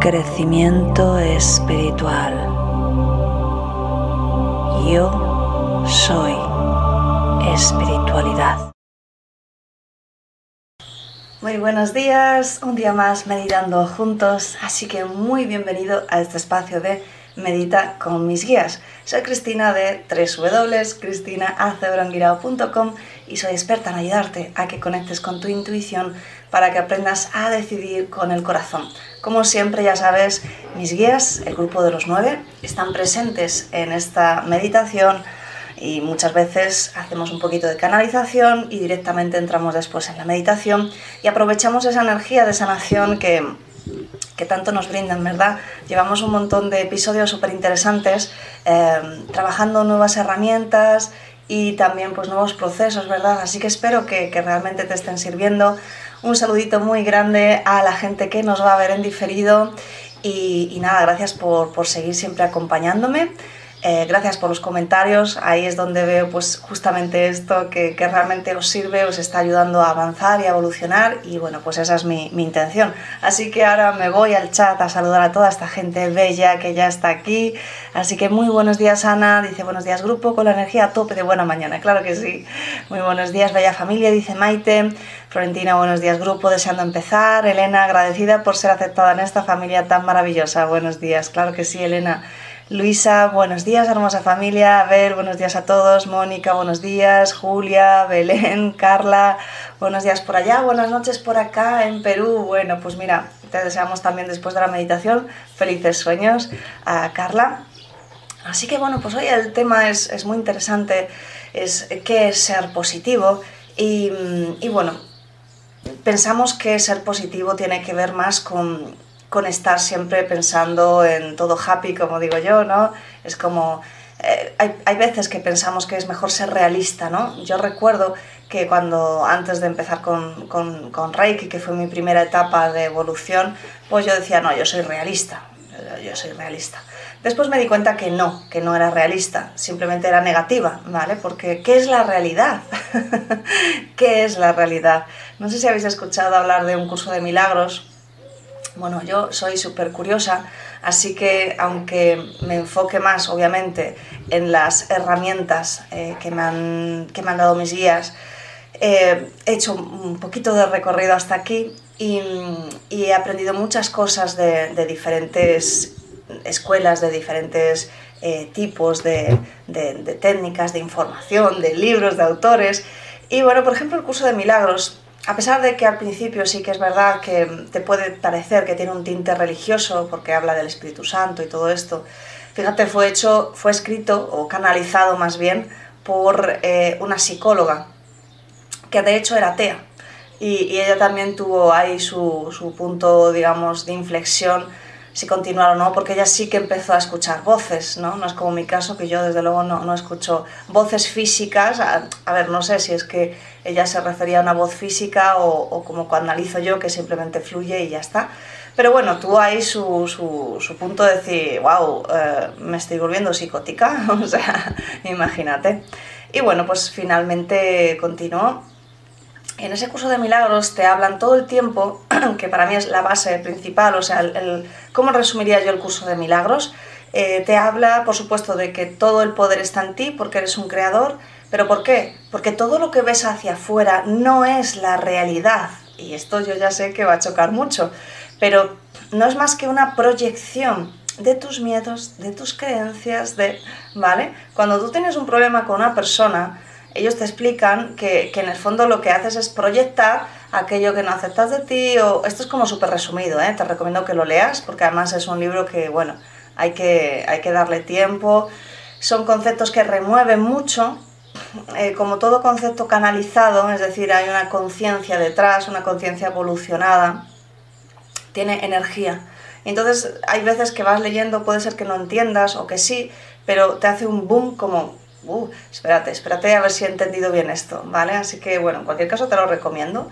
Crecimiento espiritual. Yo soy espiritualidad. Muy buenos días, un día más meditando juntos, así que muy bienvenido a este espacio de Medita con mis guías. Soy Cristina de www.cristinaacebrangirao.com y soy experta en ayudarte a que conectes con tu intuición para que aprendas a decidir con el corazón. Como siempre, ya sabes, mis guías, el grupo de los nueve, están presentes en esta meditación y muchas veces hacemos un poquito de canalización y directamente entramos después en la meditación y aprovechamos esa energía de sanación que que tanto nos brindan, ¿verdad? Llevamos un montón de episodios súper interesantes eh, trabajando nuevas herramientas y también pues nuevos procesos, ¿verdad? Así que espero que, realmente te estén sirviendo. Un saludito muy grande a la gente que nos va a ver en diferido y, y nada, gracias por, por seguir siempre acompañándome. Eh, gracias por los comentarios, ahí es donde veo pues justamente esto que, que, realmente os sirve, os está ayudando a avanzar y a evolucionar y bueno, pues esa es mi, mi, intención. Así que ahora me voy al chat a saludar a toda esta gente bella que ya está aquí. Así que muy buenos días Ana, dice buenos días grupo, con la energía a tope de buena mañana, claro que sí. Muy buenos días bella familia, dice Maite. Florentina, buenos días grupo, deseando empezar. Elena, agradecida por ser aceptada en esta familia tan maravillosa. Buenos días, claro que sí Elena. Luisa, buenos días, hermosa familia. A ver, buenos días a todos. Mónica, buenos días. Julia, Belén, Carla, buenos días por allá. Buenas noches por acá en Perú. Bueno, pues mira, te deseamos también después de la meditación felices sueños a Carla. Así que bueno, pues hoy el tema es, es muy interesante, es qué es ser positivo y, y bueno, pensamos que ser positivo tiene que ver más con con estar siempre pensando en todo happy, como digo yo, ¿no? Es como... Eh, hay, hay, veces que pensamos que es mejor ser realista, ¿no? Yo recuerdo que cuando antes de empezar con, con, con, Reiki, que fue mi primera etapa de evolución, pues yo decía, no, yo soy realista, yo soy realista. Después me di cuenta que no, que no era realista, simplemente era negativa, ¿vale? Porque ¿qué es la realidad? ¿Qué es la realidad? No sé si habéis escuchado hablar de un curso de milagros bueno, yo soy súper curiosa, así que aunque me enfoque más, obviamente, en las herramientas eh, que, me han, que me han dado mis guías, eh, he hecho un poquito de recorrido hasta aquí y, he aprendido muchas cosas de, diferentes escuelas, de diferentes eh, tipos de, de, de técnicas, de información, de libros, de autores. Y bueno, por ejemplo, el curso de milagros a pesar de que al principio sí que es verdad que te puede parecer que tiene un tinte religioso porque habla del Espíritu Santo y todo esto, fíjate, fue hecho, fue escrito o canalizado más bien por eh, una psicóloga que de hecho era atea. Y, ella también tuvo ahí su, su punto, digamos, de inflexión si continuar o no, porque ella sí que empezó a escuchar voces, ¿no? No es como mi caso, que yo desde luego no, no escucho voces físicas. A, ver, no sé si es que ella se refería a una voz física o, como cuando analizo yo, que simplemente fluye y ya está. Pero bueno, tuvo ahí su, su, su punto de decir, wow, eh, me estoy volviendo psicótica, o sea, imagínate. Y bueno, pues finalmente continuó en ese curso de milagros te hablan todo el tiempo, que para mí es la base principal, o sea, ¿cómo resumiría yo el curso de milagros? Eh, te habla, por supuesto, de que todo el poder está en ti porque eres un creador, pero ¿por qué? Porque todo lo que ves hacia afuera no es la realidad, y esto yo ya sé que va a chocar mucho, pero no es más que una proyección de tus miedos, de tus creencias, de, ¿vale? Cuando tú tienes un problema con una persona, ellos te explican que, en el fondo lo que haces es proyectar aquello que no aceptas de ti, o esto es como súper resumido, ¿eh? te recomiendo que lo leas, porque además es un libro que, bueno, hay que, hay que darle tiempo, son conceptos que remueven mucho, eh, como todo concepto canalizado, es decir, hay una conciencia detrás, una conciencia evolucionada, tiene energía. Entonces hay veces que vas leyendo, puede ser que no entiendas o que sí, pero te hace un boom como, uh, espérate, espérate a ver si he entendido bien esto, ¿vale? Así que bueno, en cualquier caso te lo recomiendo.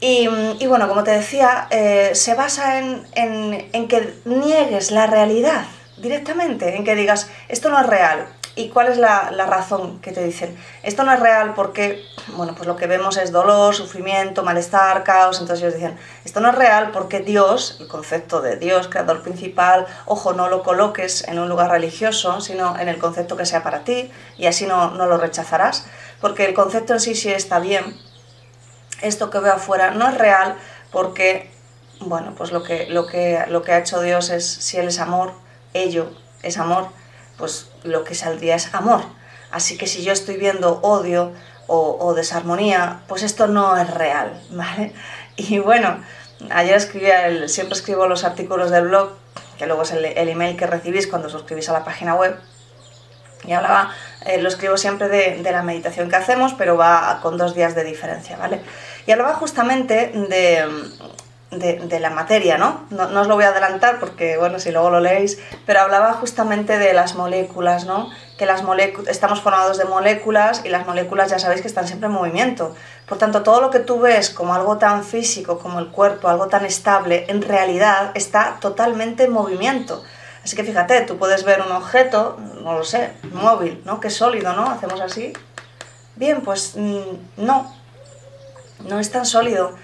Y, bueno, como te decía, eh, se basa en, en que niegues la realidad directamente, en que digas, esto no es real, ¿Y cuál es la, la, razón que te dicen? Esto no es real porque, bueno, pues lo que vemos es dolor, sufrimiento, malestar, caos. Entonces ellos dicen, esto no es real porque Dios, el concepto de Dios, creador principal, ojo, no lo coloques en un lugar religioso, sino en el concepto que sea para ti y así no, no lo rechazarás. Porque el concepto en sí sí está bien. Esto que veo afuera no es real porque, bueno, pues lo que, lo que, lo que ha hecho Dios es, si Él es amor, ello es amor pues lo que saldría es amor. Así que si yo estoy viendo odio o, desarmonía, pues esto no es real, ¿vale? Y bueno, ayer escribía, el, siempre escribo los artículos del blog, que luego es el, email que recibís cuando suscribís a la página web, y hablaba, eh, lo escribo siempre de, de, la meditación que hacemos, pero va con dos días de diferencia, ¿vale? Y hablaba justamente de, de, la materia, ¿no? ¿no? os lo voy a adelantar porque, bueno, si luego lo leéis, pero hablaba justamente de las moléculas, ¿no? Que las estamos formados de moléculas y las moléculas ya sabéis que están siempre en movimiento. Por tanto, todo lo que tú ves como algo tan físico como el cuerpo, algo tan estable, en realidad está totalmente en movimiento. Así que fíjate, tú puedes ver un objeto, no lo sé, móvil, ¿no? Que sólido, ¿no? Hacemos así. Bien, pues mm, no, no es tan sólido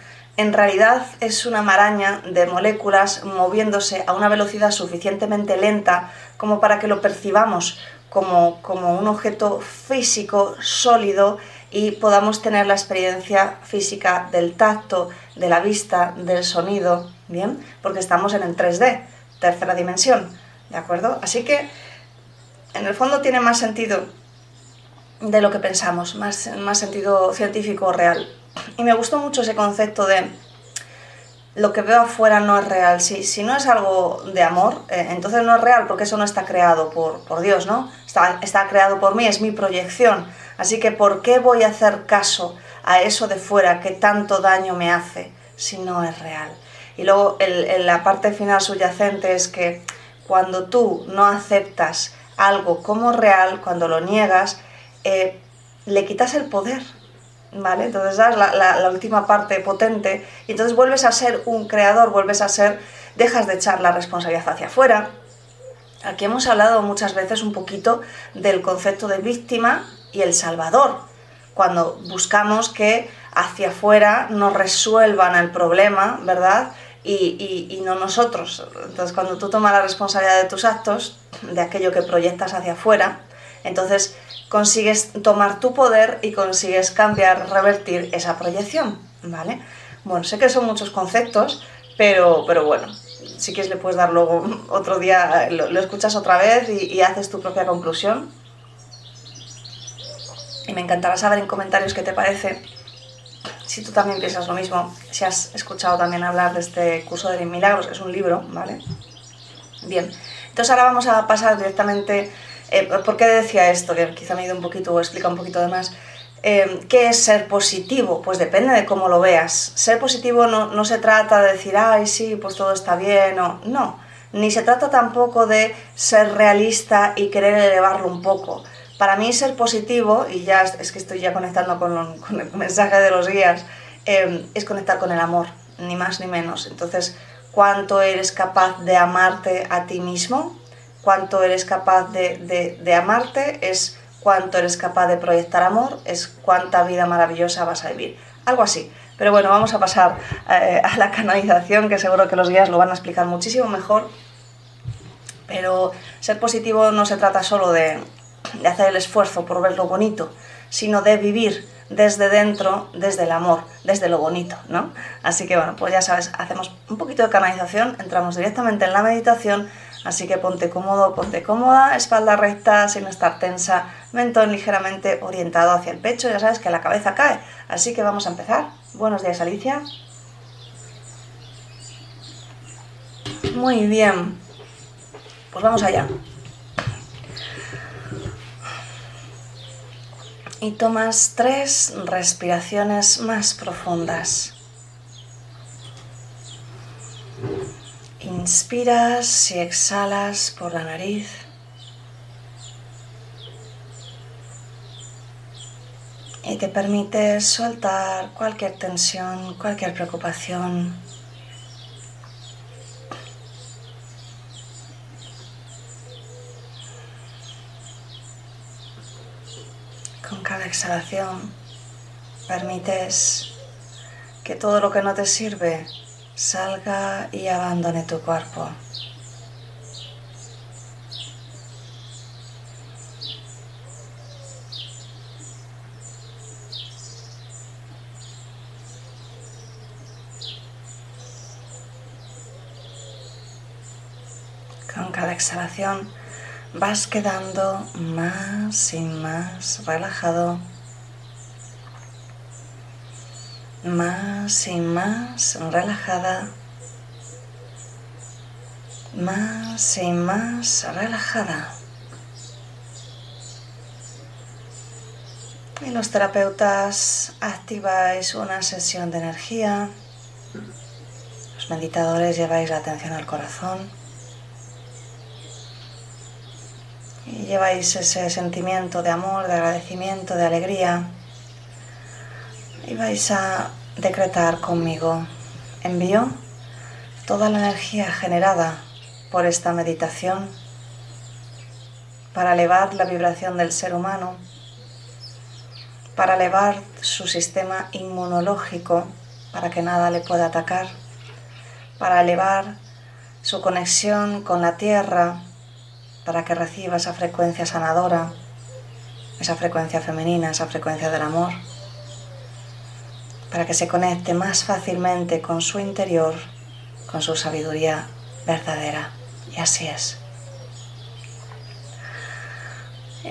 en realidad es una maraña de moléculas moviéndose a una velocidad suficientemente lenta como para que lo percibamos como, un objeto físico sólido y podamos tener la experiencia física del tacto, de la vista, del sonido, ¿bien? Porque estamos en el 3D, tercera dimensión, ¿de acuerdo? Así que en el fondo tiene más sentido de lo que pensamos, más, más sentido científico real. Y me gustó mucho ese concepto de lo que veo afuera no es real. Si, si no es algo de amor, eh, entonces no es real porque eso no está creado por, por Dios, ¿no? Está, está, creado por mí, es mi proyección. Así que ¿por qué voy a hacer caso a eso de fuera que tanto daño me hace si no es real? Y luego la parte final subyacente es que cuando tú no aceptas algo como real, cuando lo niegas, eh, le quitas el poder ¿vale? Entonces das la, la, última parte potente y entonces vuelves a ser un creador, vuelves a ser, dejas de echar la responsabilidad hacia afuera. Aquí hemos hablado muchas veces un poquito del concepto de víctima y el salvador, cuando buscamos que hacia afuera nos resuelvan el problema, ¿verdad? Y, y, y, no nosotros. Entonces, cuando tú tomas la responsabilidad de tus actos, de aquello que proyectas hacia afuera, entonces consigues tomar tu poder y consigues cambiar, revertir esa proyección, ¿vale? Bueno, sé que son muchos conceptos, pero, pero bueno, si quieres le puedes dar luego otro día, lo, escuchas otra vez y, haces tu propia conclusión. Y me encantará saber en comentarios qué te parece, si tú también piensas lo mismo, si has escuchado también hablar de este curso de milagros, es un libro, ¿vale? Bien, entonces ahora vamos a pasar directamente eh, ¿Por qué decía esto? Que quizá me un poquito o explica un poquito de más. Eh, ¿Qué es ser positivo? Pues depende de cómo lo veas. Ser positivo no, no se trata de decir, ay, sí, pues todo está bien, o no. Ni se trata tampoco de ser realista y querer elevarlo un poco. Para mí ser positivo, y ya es que estoy ya conectando con, con el mensaje de los guías, eh, es conectar con el amor, ni más ni menos. Entonces, ¿cuánto eres capaz de amarte a ti mismo? Cuánto eres capaz de, amarte, es cuánto eres capaz de proyectar amor, es cuánta vida maravillosa vas a vivir. Algo así. Pero bueno, vamos a pasar eh, a la canalización, que seguro que los guías lo van a explicar muchísimo mejor. Pero ser positivo no se trata solo de, de hacer el esfuerzo por ver lo bonito, sino de vivir desde dentro, desde el amor, desde lo bonito, ¿no? Así que bueno, pues ya sabes, hacemos un poquito de canalización, entramos directamente en la meditación, Así que ponte cómodo, ponte cómoda, espalda recta, sin estar tensa, mentón ligeramente orientado hacia el pecho, ya sabes que la cabeza cae. Así que vamos a empezar. Buenos días, Alicia. Muy bien. Pues vamos allá. Y tomas tres respiraciones más profundas. Inspiras y exhalas por la nariz. Y te permites soltar cualquier tensión, cualquier preocupación. Con cada exhalación permites que todo lo que no te sirve salga y abandone tu cuerpo. Con cada exhalación vas quedando más y más relajado, más y más relajada, más y más relajada. Y los terapeutas activáis una sesión de energía, los meditadores lleváis la atención al corazón. y lleváis ese sentimiento de amor, de agradecimiento, de alegría y vais a decretar conmigo. Envío toda la energía generada por esta meditación para elevar la vibración del ser humano, para elevar su sistema inmunológico para que nada le pueda atacar, para elevar su conexión con la tierra, para que reciba esa frecuencia sanadora, esa frecuencia femenina, esa frecuencia del amor, para que se conecte más fácilmente con su interior, con su sabiduría verdadera. Y así es.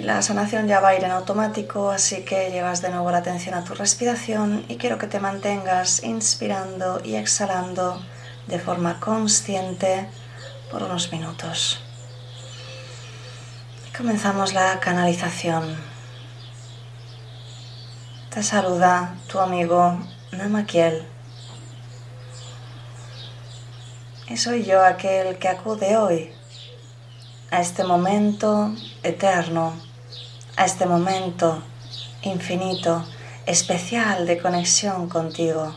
La sanación ya va a ir en automático, así que llevas de nuevo la atención a tu respiración y quiero que te mantengas inspirando y exhalando de forma consciente por unos minutos. Comenzamos la canalización. Te saluda tu amigo Namakiel. Y soy yo aquel que acude hoy a este momento eterno, a este momento infinito, especial de conexión contigo.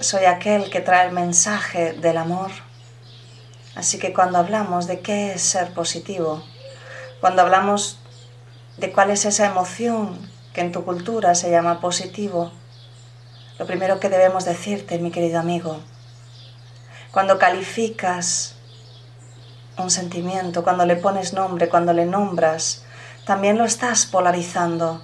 Soy aquel que trae el mensaje del amor Así que cuando hablamos de qué es ser positivo, cuando hablamos de cuál es esa emoción que en tu cultura se llama positivo, lo primero que debemos decirte, mi querido amigo, cuando calificas un sentimiento, cuando le pones nombre, cuando le nombras, también lo estás polarizando.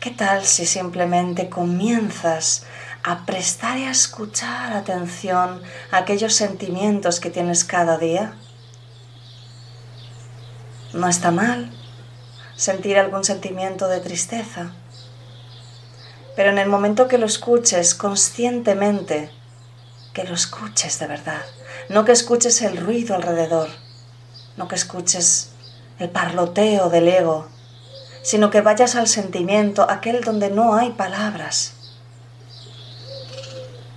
¿Qué tal si simplemente comienzas a prestar y a escuchar atención a aquellos sentimientos que tienes cada día. No está mal sentir algún sentimiento de tristeza, pero en el momento que lo escuches conscientemente, que lo escuches de verdad, no que escuches el ruido alrededor, no que escuches el parloteo del ego, sino que vayas al sentimiento, aquel donde no hay palabras,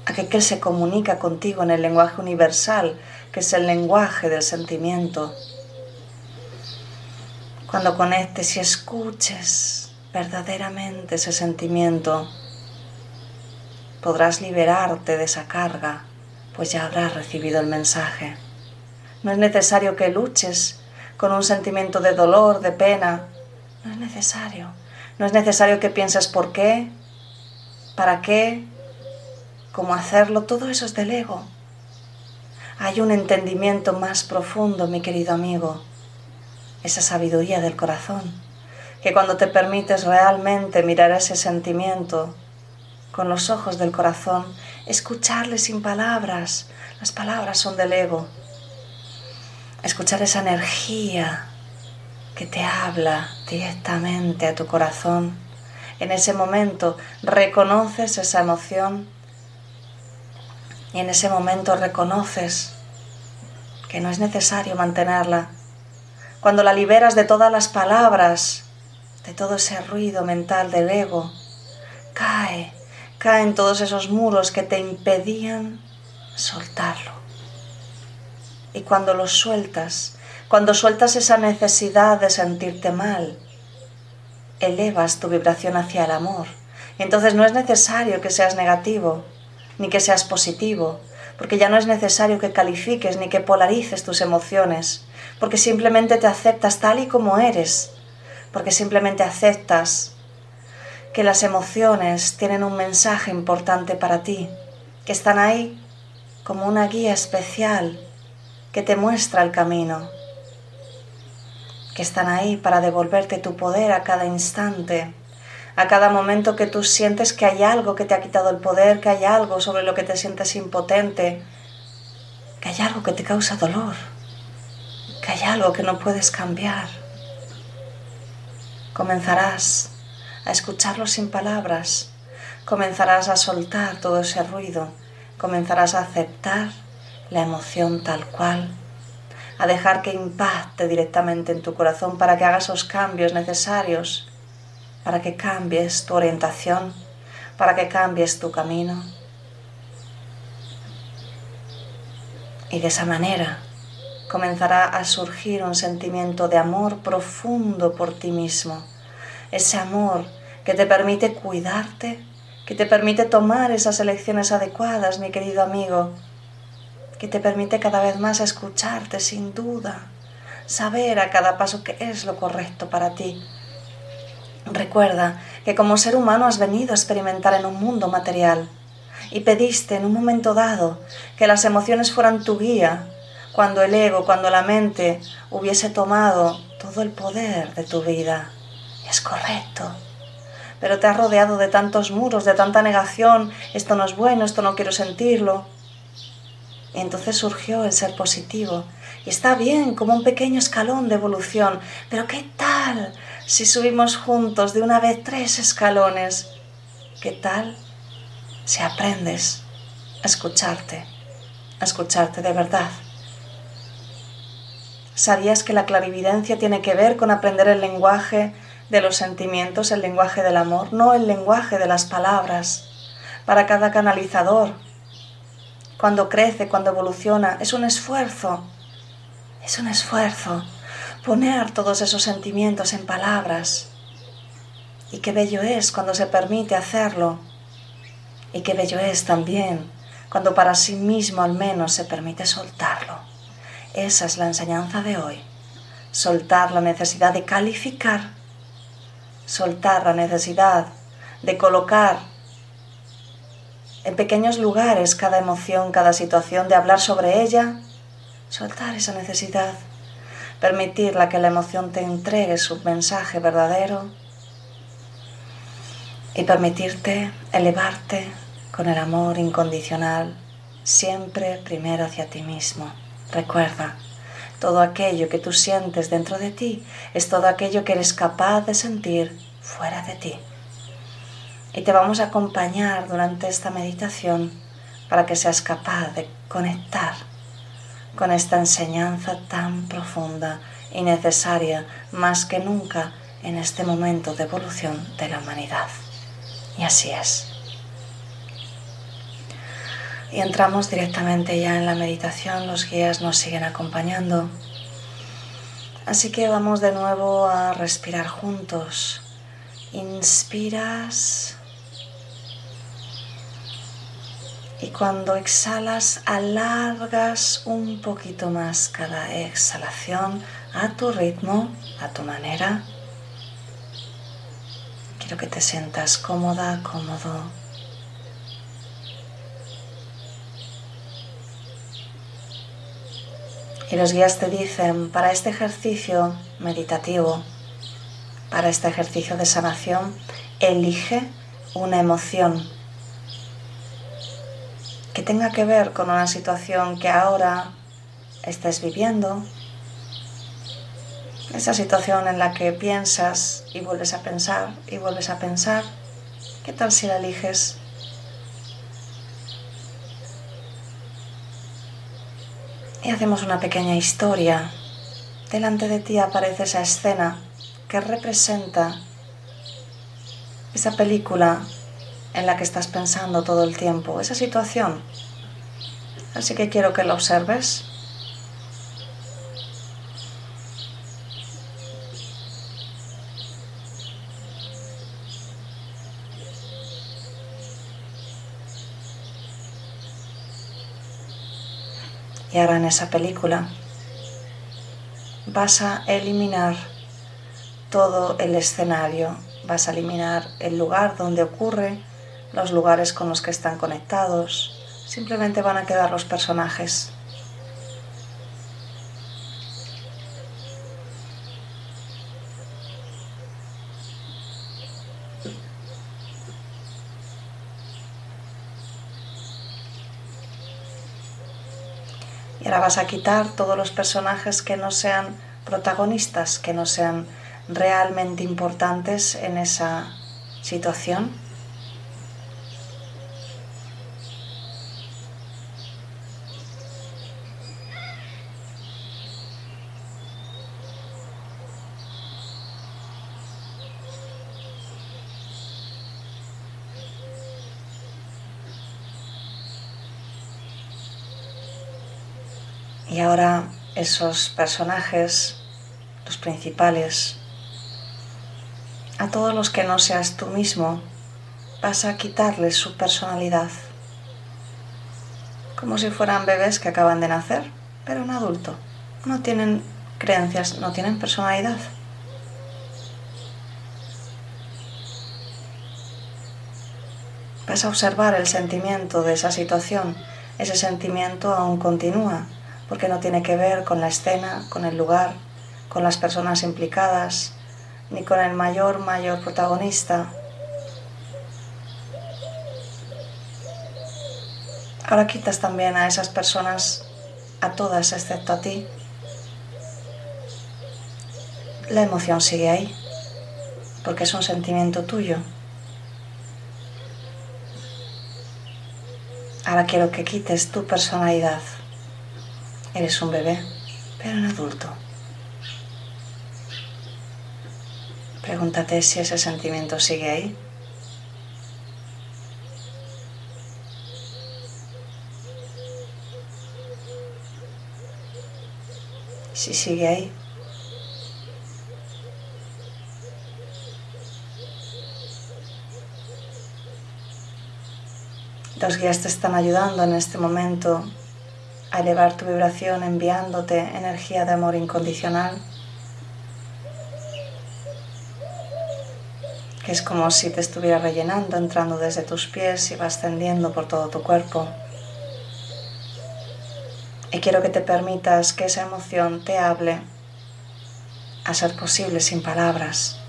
aquel se comunica contigo en el lenguaje universal, que es el lenguaje del sentimiento. Cuando conectes y escuches verdaderamente ese sentimiento, podrás liberarte de esa carga, pues ya habrás recibido el mensaje. No es necesario que luches con un sentimiento de dolor, de pena. No es necesario. No es necesario que pienses por qué, para qué, cómo hacerlo, todo eso es del ego. Hay un entendimiento más profundo, mi querido amigo, esa sabiduría del corazón, que cuando te permites realmente mirar ese sentimiento con los ojos del corazón, escucharle sin palabras, las palabras son del ego, escuchar esa energía que te habla directamente a tu corazón. En ese momento reconoces esa emoción y en ese momento reconoces que no es necesario mantenerla. Cuando la liberas de todas las palabras, de todo ese ruido mental del ego, cae, caen todos esos muros que te impedían soltarlo. Y cuando lo sueltas, cuando sueltas esa necesidad de sentirte mal, elevas tu vibración hacia el amor. Y entonces no es necesario que seas negativo, ni que seas positivo, porque ya no es necesario que califiques ni que polarices tus emociones, porque simplemente te aceptas tal y como eres, porque simplemente aceptas que las emociones tienen un mensaje importante para ti, que están ahí como una guía especial que te muestra el camino, que están ahí para devolverte tu poder a cada instante, a cada momento que tú sientes que hay algo que te ha quitado el poder, que hay algo sobre lo que te sientes impotente, que hay algo que te causa dolor, que hay algo que no puedes cambiar. Comenzarás a escucharlo sin palabras, comenzarás a soltar todo ese ruido, comenzarás a aceptar la emoción tal cual. A dejar que impacte directamente en tu corazón para que hagas esos cambios necesarios, para que cambies tu orientación, para que cambies tu camino. Y de esa manera comenzará a surgir un sentimiento de amor profundo por ti mismo, ese amor que te permite cuidarte, que te permite tomar esas elecciones adecuadas, mi querido amigo, que te permite cada vez más escucharte sin duda, saber a cada paso qué es lo correcto para ti. Recuerda que como ser humano has venido a experimentar en un mundo material. Y pediste en un momento dado que las emociones fueran tu guía cuando el ego, cuando la mente hubiese tomado todo el poder de tu vida. Es correcto. Pero te has rodeado de tantos muros, de tanta negación, esto no es bueno, esto no quiero sentirlo. Y entonces surgió el ser positivo. Y está bien, como un pequeño escalón de evolución. Pero ¿qué tal si subimos juntos de una vez tres escalones? ¿Qué tal si aprendes a escucharte? A escucharte de verdad. ¿Sabías que la clarividencia tiene que ver con aprender el lenguaje de los sentimientos, el lenguaje del amor, no el lenguaje de las palabras? Para cada canalizador cuando crece, cuando evoluciona. Es un esfuerzo, es un esfuerzo poner todos esos sentimientos en palabras. Y qué bello es cuando se permite hacerlo. Y qué bello es también cuando para sí mismo al menos se permite soltarlo. Esa es la enseñanza de hoy. Soltar la necesidad de calificar. Soltar la necesidad de colocar en pequeños lugares cada emoción, cada situación, de hablar sobre ella, soltar esa necesidad, permitirla que la emoción te entregue su mensaje verdadero y permitirte elevarte con el amor incondicional, siempre primero hacia ti mismo. Recuerda, todo aquello que tú sientes dentro de ti es todo aquello que eres capaz de sentir fuera de ti y te vamos a acompañar durante esta meditación para que seas capaz de conectar con esta enseñanza tan profunda y necesaria más que nunca en este momento de evolución de la humanidad. Y así es. Y entramos directamente ya en la meditación, los guías nos siguen acompañando. Así que vamos de nuevo a respirar juntos. Inspiras Y cuando exhalas, alargas un poquito más cada exhalación a tu ritmo, a tu manera. Quiero que te sientas cómoda, cómodo. Y los guías te dicen, para este ejercicio meditativo, para este ejercicio de sanación, elige una emoción que tenga que ver con una situación que ahora estés viviendo, esa situación en la que piensas y vuelves a pensar y vuelves a pensar, ¿qué tal si la eliges? Y hacemos una pequeña historia. Delante de ti aparece esa escena que representa esa película en la que estás pensando todo el tiempo, esa situación. Así que quiero que lo observes. En esa película vas a eliminar todo el escenario, vas a eliminar el lugar donde ocurre, los lugares con los que están conectados, simplemente van a quedar los personajes. Ahora vas a quitar todos los personajes que no sean protagonistas, que no sean realmente importantes en esa situación. Y ahora esos personajes, los principales, a todos los que no seas tú mismo, vas a quitarles su personalidad, como si fueran bebés que acaban de nacer, pero un adulto. No tienen creencias, no tienen personalidad. Vas a observar el sentimiento de esa situación. Ese sentimiento aún continúa, porque no tiene que ver con la escena, con el lugar, con las personas implicadas, ni con el mayor, mayor protagonista. Ahora quitas también a esas personas, a todas excepto a ti. La emoción sigue ahí, porque es un sentimiento tuyo. Ahora quiero que quites tu personalidad. Eres un bebé, pero un adulto. Pregúntate si ese sentimiento sigue ahí. Si sigue ahí. Los guías te están ayudando en este momento a elevar tu vibración enviándote energía de amor incondicional. que es como si te estuviera rellenando, entrando desde tus pies y va ascendiendo por todo tu cuerpo. Y quiero que te permitas que esa emoción te hable, a ser posible sin palabras.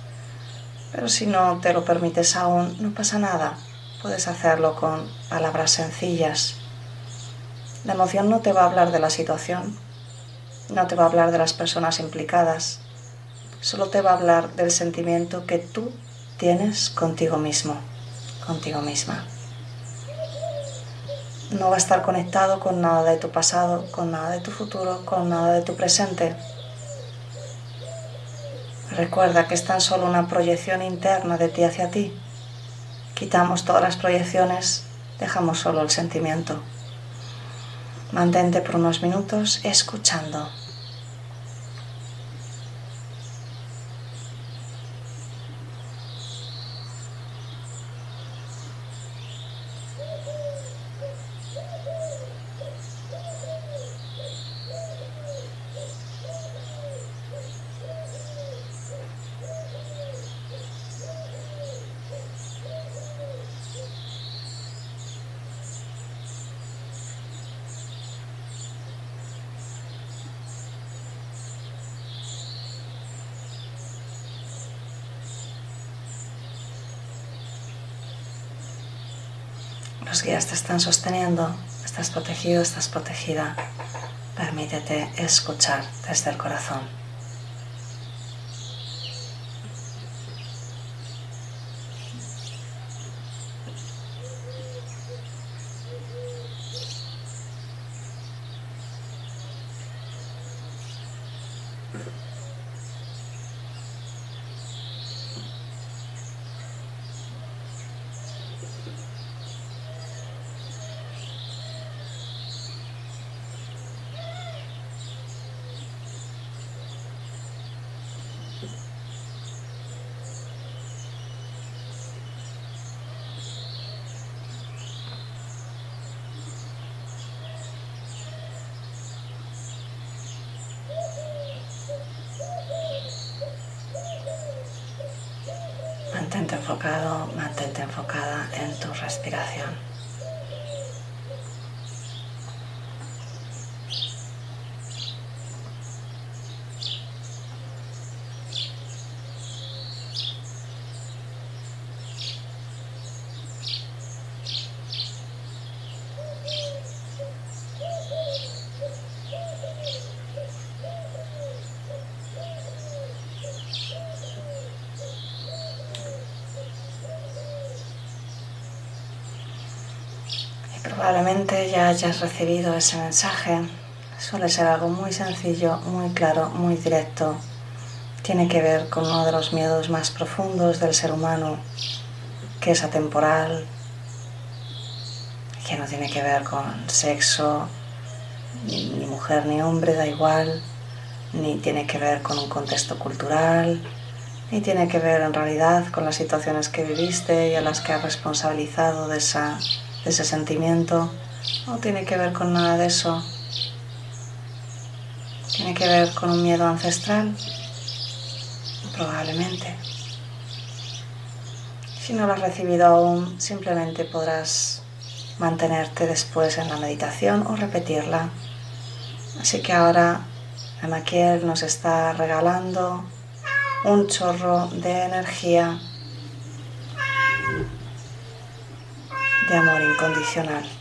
Pero si no te lo permites aún, no pasa nada. Puedes hacerlo con palabras sencillas. La emoción no te va a hablar de la situación, no te va a hablar de las personas implicadas, solo te va a hablar del sentimiento que tú tienes contigo mismo, contigo misma. No va a estar conectado con nada de tu pasado, con nada de tu futuro, con nada de tu presente. Recuerda que es tan solo una proyección interna de ti hacia ti. Quitamos todas las proyecciones, dejamos solo el sentimiento. Mantente por unos minutos escuchando. Los guías te están sosteniendo, estás protegido, estás protegida. Permítete escuchar desde el corazón. Mantente enfocado, mantente enfocada en tu respiración. Probablemente ya hayas recibido ese mensaje. Suele ser algo muy sencillo, muy claro, muy directo. Tiene que ver con uno de los miedos más profundos del ser humano, que es atemporal, que no tiene que ver con sexo, ni, mujer ni hombre, da igual, ni tiene que ver con un contexto cultural, ni tiene que ver en realidad con las situaciones que viviste y a las que has responsabilizado de esa ese sentimiento no tiene que ver con nada de eso. Tiene que ver con un miedo ancestral, probablemente. Si no lo has recibido aún, simplemente podrás mantenerte después en la meditación o repetirla. Así que ahora Maquiel nos está regalando un chorro de energía de amor incondicional.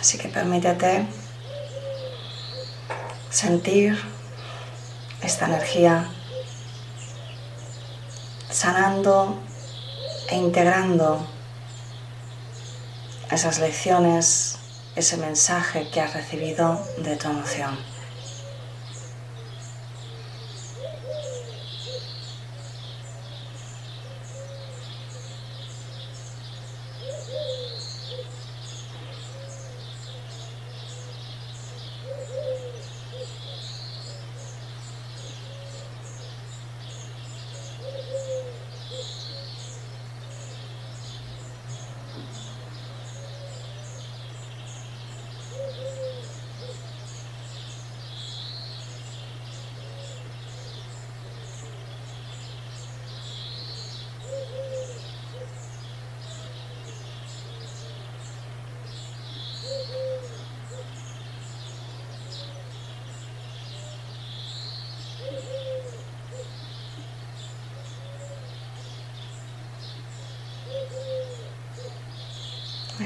Así que permítete sentir esta energía sanando e integrando esas lecciones, ese mensaje que has recibido de tu emoción.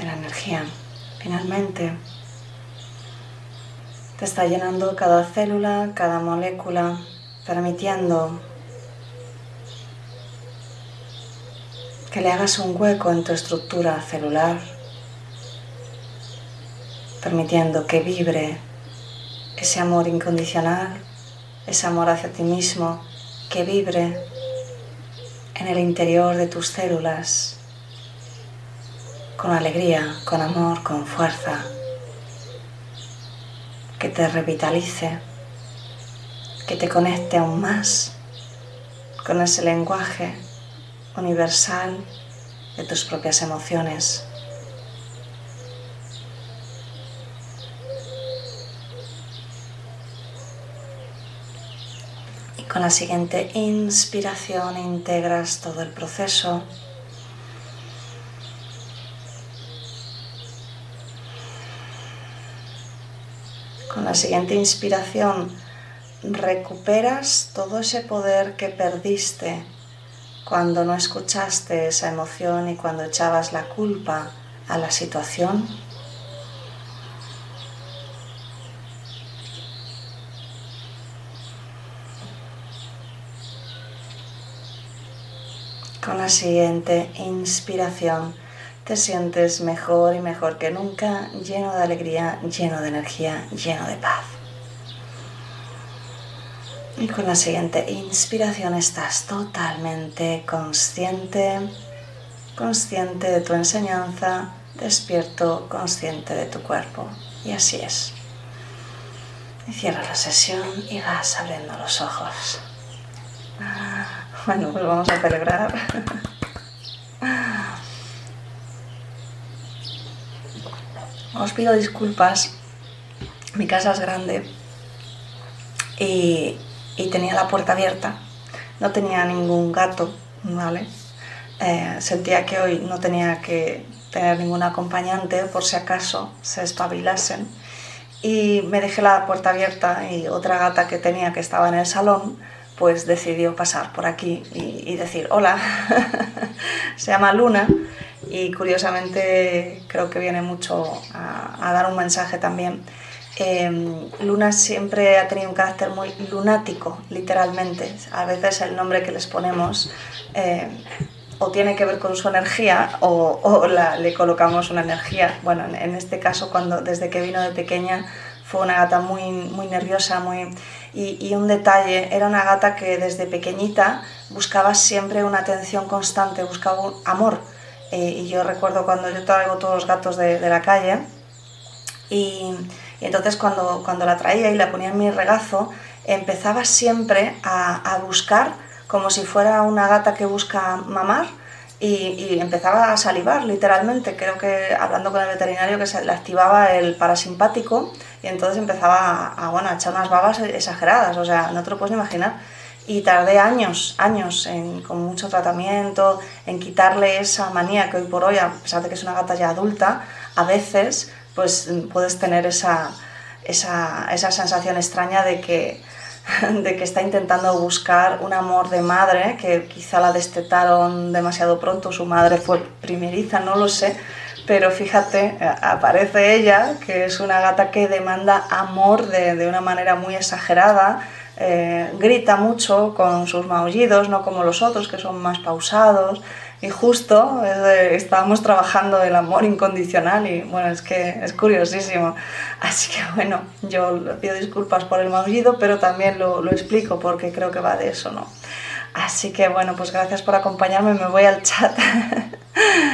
la Finalmente, te está llenando cada célula, cada molécula, permitiendo que le hagas un hueco en tu estructura celular, permitiendo que vibre ese amor incondicional, ese amor hacia ti mismo, que vibre en el interior de tus células con alegría, con amor, con fuerza, que te revitalice, que te conecte aún más con ese lenguaje universal de tus propias emociones. Y con la siguiente inspiración integras todo el proceso Con la siguiente inspiración recuperas todo ese poder que perdiste cuando no escuchaste esa emoción y cuando echabas la culpa a la situación. Con la siguiente inspiración te sientes mejor y mejor que nunca, lleno de alegría, lleno de energía, lleno de paz. Y con la siguiente inspiración estás totalmente consciente, consciente de tu enseñanza, despierto, consciente de tu cuerpo. Y así es. Y cierras la sesión y vas abriendo los ojos. Bueno, pues vamos a celebrar. Os pido disculpas. Mi casa es grande y, tenía la puerta abierta. No tenía ningún gato, ¿vale? Eh, sentía que hoy no tenía que tener ningún acompañante por si acaso se espabilasen. Y me dejé la puerta abierta y otra gata que tenía que estaba en el salón pues decidió pasar por aquí y, decir hola. Se llama Luna y curiosamente creo que viene mucho a, dar un mensaje también. Em, Luna siempre ha tenido un carácter muy lunático, literalmente. A veces el nombre que les ponemos eh, o tiene que ver con su energía o, le colocamos una energía. Bueno, en, este caso, cuando desde que vino de pequeña fue una gata muy, muy nerviosa, muy... Y, un detalle, era una gata que desde pequeñita buscaba siempre una atención constante, buscaba un amor. Eh, y yo recuerdo cuando yo traigo todos los gatos de, la calle y, entonces cuando, cuando la traía y la ponía en mi regazo, empezaba siempre a, buscar como si fuera una gata que busca mamar y, empezaba a salivar literalmente. Creo que hablando con el veterinario que se le activaba el parasimpático y entonces empezaba a, bueno, a echar unas babas exageradas, o sea, no te lo puedes imaginar. Y tardé años, años con mucho tratamiento, en quitarle esa manía que hoy por hoy, a pesar de que es una gata ya adulta, a veces pues puedes tener esa, esa, esa sensación extraña de que de que está intentando buscar un amor de madre, que quizá la destetaron demasiado pronto, su madre fue primeriza, no lo sé, pero fíjate, eh, aparece ella, que es una gata que demanda amor de, de una manera muy exagerada, eh, grita mucho con sus maullidos, no como los otros que son más pausados, y justo estábamos trabajando el amor incondicional y bueno, es que es curiosísimo. Así que bueno, yo pido disculpas por el maullido, pero también lo, lo explico porque creo que va de eso, ¿no? Así que bueno, pues gracias por acompañarme, me voy al chat.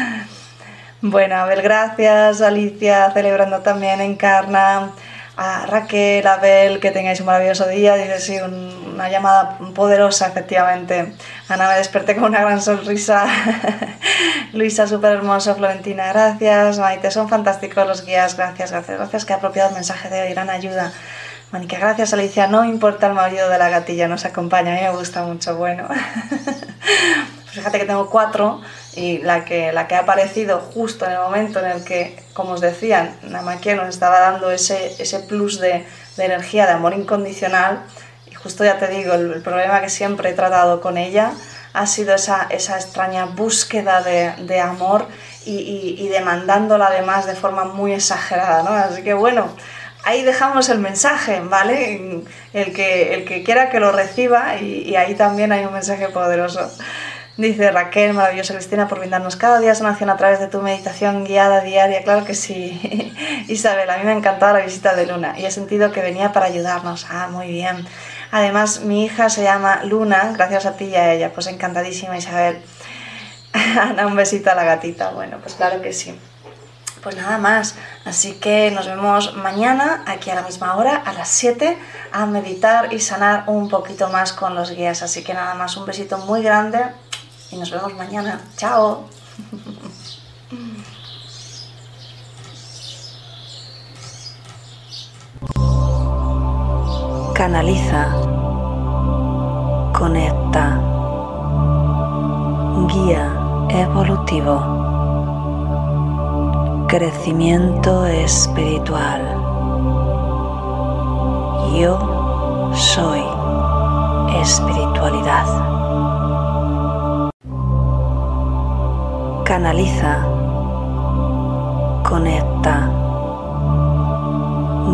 bueno, a ver, gracias Alicia, celebrando también Encarna a Raquel, Abel, que tengáis un maravilloso día. Dice, sí, una llamada poderosa, efectivamente. Ana, me desperté con una gran sonrisa. Luisa, súper hermoso. Florentina, gracias. Maite, son fantásticos los guías. Gracias, gracias, gracias. Que ha apropiado el mensaje de hoy. Gran ayuda. Manica, gracias Alicia. No importa el marido de la gatilla, nos acompaña. A mí me gusta mucho. Bueno. Pues fíjate que tengo cuatro y la que, la que ha aparecido justo en el momento en el que, como os decía, Namaquia nos estaba dando ese, ese plus de, de, energía, de amor incondicional, y justo ya te digo, el, problema que siempre he tratado con ella ha sido esa, esa extraña búsqueda de, de amor y, y, y, demandándola además de forma muy exagerada, ¿no? Así que bueno, ahí dejamos el mensaje, ¿vale? El que, el que quiera que lo reciba y, y ahí también hay un mensaje poderoso. Dice Raquel, maravillosa Cristina, por brindarnos cada día sanación a través de tu meditación guiada diaria. Claro que sí. Isabel, a mí me ha encantado la visita de Luna y he sentido que venía para ayudarnos. Ah, muy bien. Además, mi hija se llama Luna, gracias a ti y a ella. Pues encantadísima, Isabel. Ana, un besito a la gatita. Bueno, pues claro que sí. Pues nada más, así que nos vemos mañana aquí a la misma hora, a las 7, a meditar y sanar un poquito más con los guías. Así que nada más, un besito muy grande y nos vemos mañana. Chao. Canaliza. Conecta. Guía evolutivo. Crecimiento espiritual. Yo soy espiritualidad. Canaliza, conecta,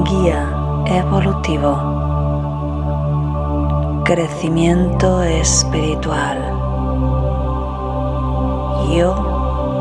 guía evolutivo, crecimiento espiritual. You